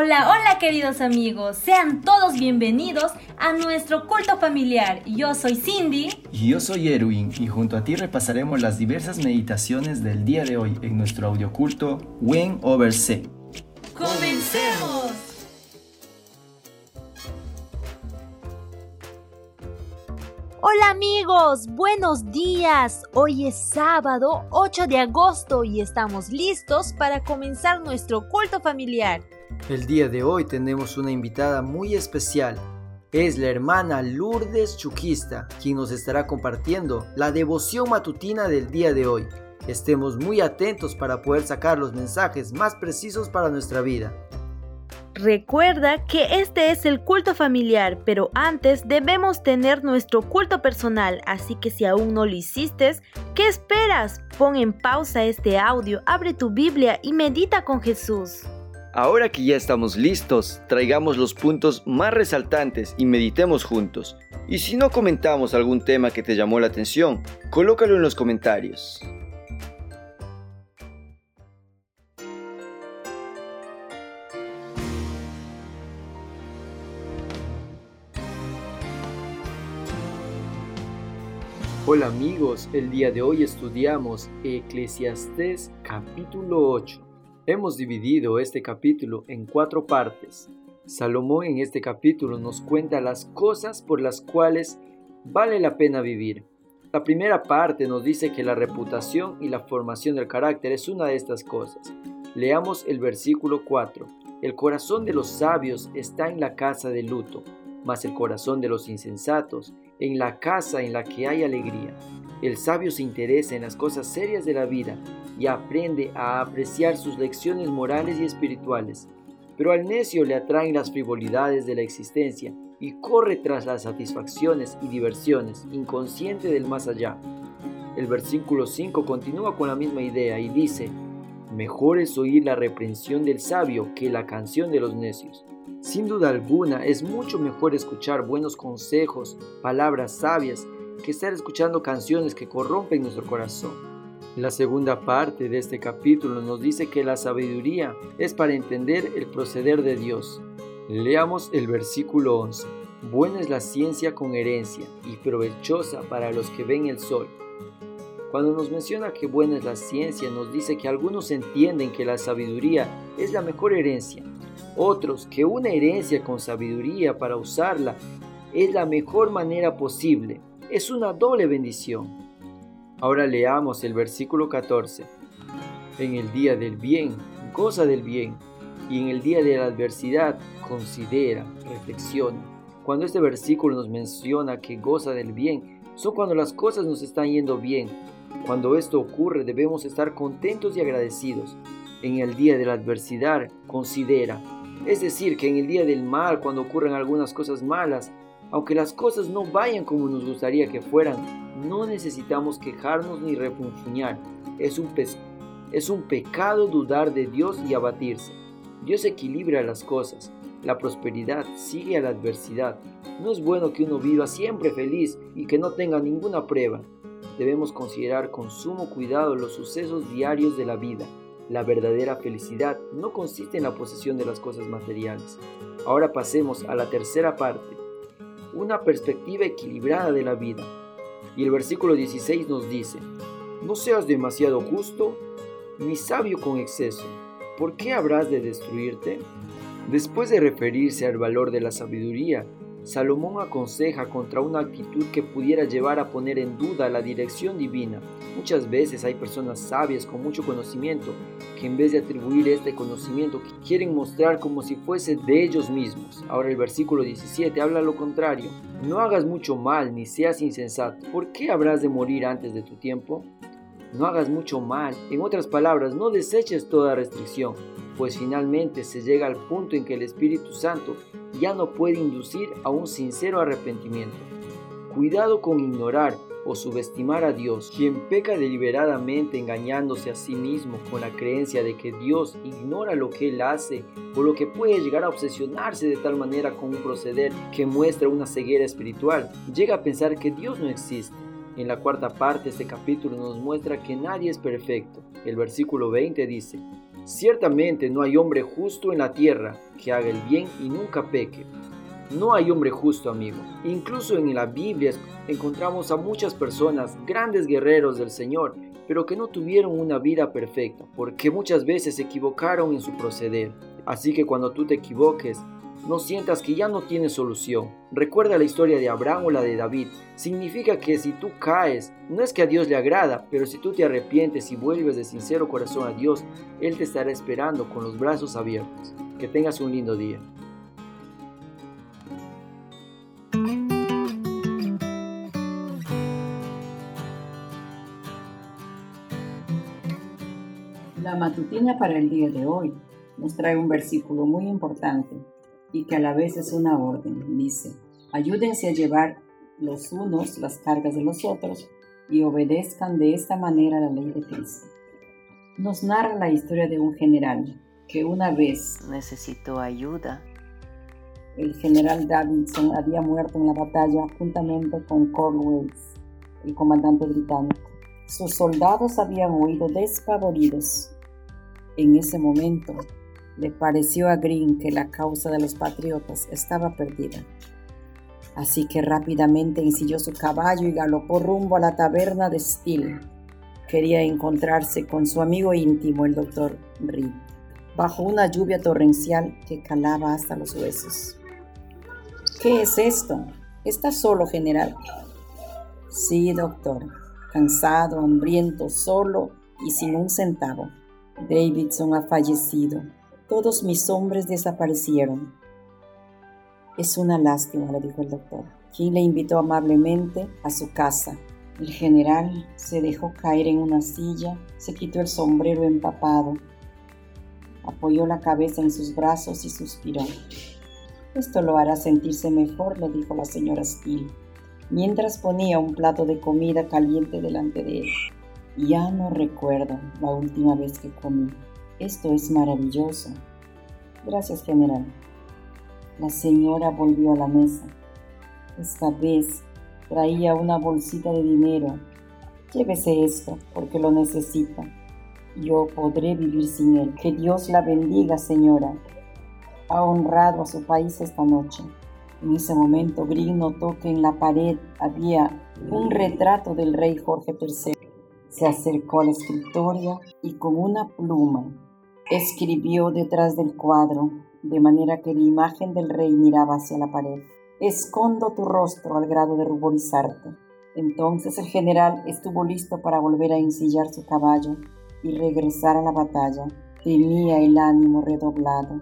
Hola, hola queridos amigos, sean todos bienvenidos a nuestro culto familiar. Yo soy Cindy. Y yo soy Erwin y junto a ti repasaremos las diversas meditaciones del día de hoy en nuestro audioculto When Over C. ¡Comencemos! Hola amigos, buenos días. Hoy es sábado 8 de agosto y estamos listos para comenzar nuestro culto familiar. El día de hoy tenemos una invitada muy especial. Es la hermana Lourdes Chuquista, quien nos estará compartiendo la devoción matutina del día de hoy. Estemos muy atentos para poder sacar los mensajes más precisos para nuestra vida. Recuerda que este es el culto familiar, pero antes debemos tener nuestro culto personal, así que si aún no lo hiciste, ¿qué esperas? Pon en pausa este audio, abre tu Biblia y medita con Jesús. Ahora que ya estamos listos, traigamos los puntos más resaltantes y meditemos juntos. Y si no comentamos algún tema que te llamó la atención, colócalo en los comentarios. Hola amigos, el día de hoy estudiamos Eclesiastés capítulo 8. Hemos dividido este capítulo en cuatro partes. Salomón en este capítulo nos cuenta las cosas por las cuales vale la pena vivir. La primera parte nos dice que la reputación y la formación del carácter es una de estas cosas. Leamos el versículo 4. El corazón de los sabios está en la casa de luto, mas el corazón de los insensatos en la casa en la que hay alegría. El sabio se interesa en las cosas serias de la vida y aprende a apreciar sus lecciones morales y espirituales. Pero al necio le atraen las frivolidades de la existencia y corre tras las satisfacciones y diversiones, inconsciente del más allá. El versículo 5 continúa con la misma idea y dice, Mejor es oír la reprensión del sabio que la canción de los necios. Sin duda alguna, es mucho mejor escuchar buenos consejos, palabras sabias, que estar escuchando canciones que corrompen nuestro corazón. La segunda parte de este capítulo nos dice que la sabiduría es para entender el proceder de Dios. Leamos el versículo 11. Buena es la ciencia con herencia y provechosa para los que ven el sol. Cuando nos menciona que buena es la ciencia, nos dice que algunos entienden que la sabiduría es la mejor herencia, otros que una herencia con sabiduría para usarla es la mejor manera posible es una doble bendición. Ahora leamos el versículo 14. En el día del bien, goza del bien, y en el día de la adversidad, considera, reflexiona. Cuando este versículo nos menciona que goza del bien, son cuando las cosas nos están yendo bien. Cuando esto ocurre debemos estar contentos y agradecidos. En el día de la adversidad, considera. Es decir, que en el día del mal, cuando ocurren algunas cosas malas, aunque las cosas no vayan como nos gustaría que fueran, no necesitamos quejarnos ni refunfuñar. Es un, es un pecado dudar de Dios y abatirse. Dios equilibra las cosas. La prosperidad sigue a la adversidad. No es bueno que uno viva siempre feliz y que no tenga ninguna prueba. Debemos considerar con sumo cuidado los sucesos diarios de la vida. La verdadera felicidad no consiste en la posesión de las cosas materiales. Ahora pasemos a la tercera parte una perspectiva equilibrada de la vida. Y el versículo 16 nos dice, no seas demasiado justo ni sabio con exceso, ¿por qué habrás de destruirte? Después de referirse al valor de la sabiduría, Salomón aconseja contra una actitud que pudiera llevar a poner en duda la dirección divina. Muchas veces hay personas sabias con mucho conocimiento que en vez de atribuir este conocimiento quieren mostrar como si fuese de ellos mismos. Ahora el versículo 17 habla lo contrario. No hagas mucho mal ni seas insensato. ¿Por qué habrás de morir antes de tu tiempo? No hagas mucho mal. En otras palabras, no deseches toda restricción, pues finalmente se llega al punto en que el Espíritu Santo ya no puede inducir a un sincero arrepentimiento. Cuidado con ignorar o subestimar a Dios. Quien peca deliberadamente engañándose a sí mismo con la creencia de que Dios ignora lo que él hace o lo que puede llegar a obsesionarse de tal manera con un proceder que muestra una ceguera espiritual, llega a pensar que Dios no existe. En la cuarta parte de este capítulo nos muestra que nadie es perfecto. El versículo 20 dice, Ciertamente no hay hombre justo en la tierra que haga el bien y nunca peque. No hay hombre justo, amigo. Incluso en la Biblia encontramos a muchas personas, grandes guerreros del Señor, pero que no tuvieron una vida perfecta, porque muchas veces se equivocaron en su proceder. Así que cuando tú te equivoques, no sientas que ya no tienes solución. Recuerda la historia de Abraham o la de David. Significa que si tú caes, no es que a Dios le agrada, pero si tú te arrepientes y vuelves de sincero corazón a Dios, Él te estará esperando con los brazos abiertos. Que tengas un lindo día. La matutina para el día de hoy nos trae un versículo muy importante y que a la vez es una orden. Dice, ayúdense a llevar los unos las cargas de los otros y obedezcan de esta manera la ley de Cristo. Nos narra la historia de un general que una vez necesitó ayuda. El general Davidson había muerto en la batalla juntamente con Cornwallis, el comandante británico. Sus soldados habían huido despavoridos. En ese momento, le pareció a Green que la causa de los patriotas estaba perdida. Así que rápidamente ensilló su caballo y galopó rumbo a la taberna de Steele. Quería encontrarse con su amigo íntimo, el doctor Reed, bajo una lluvia torrencial que calaba hasta los huesos. ¿Qué es esto? ¿Está solo, general? Sí, doctor. Cansado, hambriento, solo y sin un centavo. Davidson ha fallecido todos mis hombres desaparecieron. Es una lástima, le dijo el doctor, quien le invitó amablemente a su casa. El general se dejó caer en una silla, se quitó el sombrero empapado, apoyó la cabeza en sus brazos y suspiró. Esto lo hará sentirse mejor, le dijo la señora Steele, mientras ponía un plato de comida caliente delante de él. Ya no recuerdo la última vez que comí. Esto es maravilloso. Gracias, general. La señora volvió a la mesa. Esta vez traía una bolsita de dinero. Llévese esto, porque lo necesita. Yo podré vivir sin él. Que Dios la bendiga, señora. Ha honrado a su país esta noche. En ese momento, Green notó que en la pared había un retrato del rey Jorge III. Se acercó al escritorio y con una pluma Escribió detrás del cuadro, de manera que la imagen del rey miraba hacia la pared. Escondo tu rostro al grado de ruborizarte. Entonces el general estuvo listo para volver a ensillar su caballo y regresar a la batalla. Tenía el ánimo redoblado,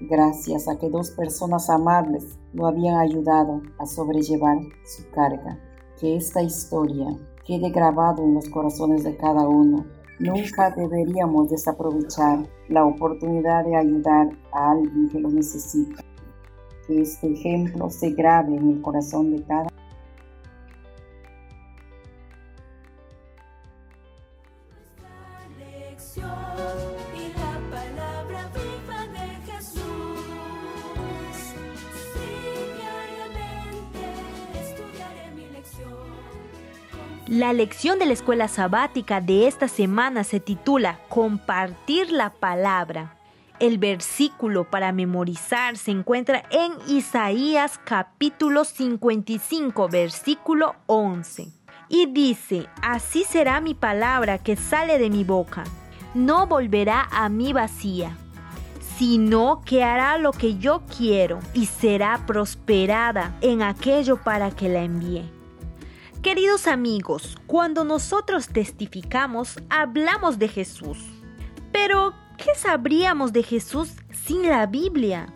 gracias a que dos personas amables lo habían ayudado a sobrellevar su carga. Que esta historia quede grabado en los corazones de cada uno Nunca deberíamos desaprovechar la oportunidad de ayudar a alguien que lo necesita. Que este ejemplo se grabe en el corazón de cada La lección de la escuela sabática de esta semana se titula Compartir la palabra. El versículo para memorizar se encuentra en Isaías capítulo 55, versículo 11. Y dice, así será mi palabra que sale de mi boca. No volverá a mí vacía, sino que hará lo que yo quiero y será prosperada en aquello para que la envíe. Queridos amigos, cuando nosotros testificamos, hablamos de Jesús. Pero, ¿qué sabríamos de Jesús sin la Biblia?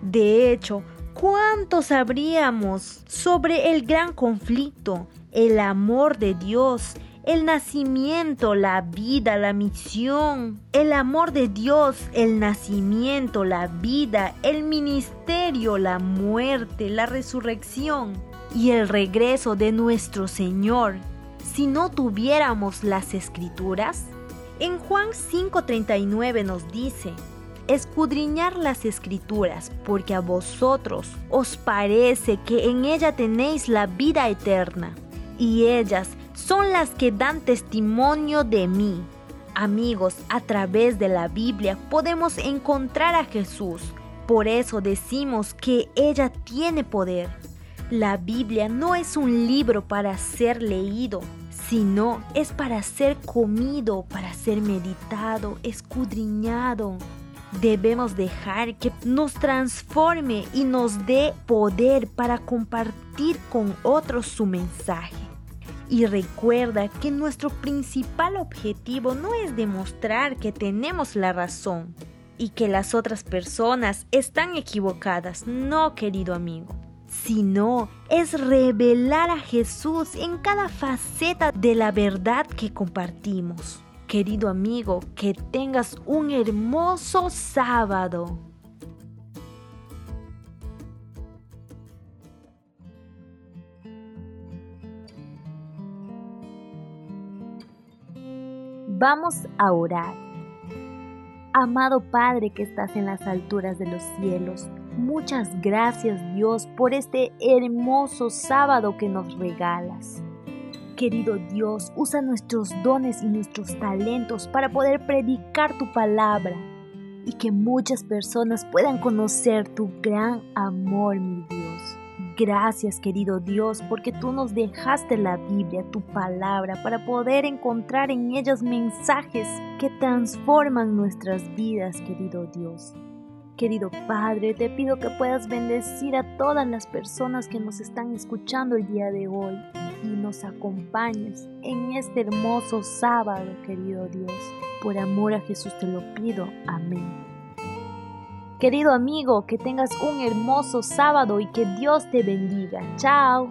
De hecho, ¿cuánto sabríamos sobre el gran conflicto, el amor de Dios, el nacimiento, la vida, la misión, el amor de Dios, el nacimiento, la vida, el ministerio, la muerte, la resurrección? Y el regreso de nuestro Señor si no tuviéramos las escrituras? En Juan 5:39 nos dice, escudriñar las escrituras, porque a vosotros os parece que en ella tenéis la vida eterna, y ellas son las que dan testimonio de mí. Amigos, a través de la Biblia podemos encontrar a Jesús. Por eso decimos que ella tiene poder. La Biblia no es un libro para ser leído, sino es para ser comido, para ser meditado, escudriñado. Debemos dejar que nos transforme y nos dé poder para compartir con otros su mensaje. Y recuerda que nuestro principal objetivo no es demostrar que tenemos la razón y que las otras personas están equivocadas, no querido amigo sino es revelar a Jesús en cada faceta de la verdad que compartimos. Querido amigo, que tengas un hermoso sábado. Vamos a orar. Amado Padre que estás en las alturas de los cielos, Muchas gracias Dios por este hermoso sábado que nos regalas. Querido Dios, usa nuestros dones y nuestros talentos para poder predicar tu palabra y que muchas personas puedan conocer tu gran amor, mi Dios. Gracias, querido Dios, porque tú nos dejaste la Biblia, tu palabra, para poder encontrar en ellas mensajes que transforman nuestras vidas, querido Dios. Querido Padre, te pido que puedas bendecir a todas las personas que nos están escuchando el día de hoy y nos acompañes en este hermoso sábado, querido Dios. Por amor a Jesús te lo pido. Amén. Querido amigo, que tengas un hermoso sábado y que Dios te bendiga. Chao.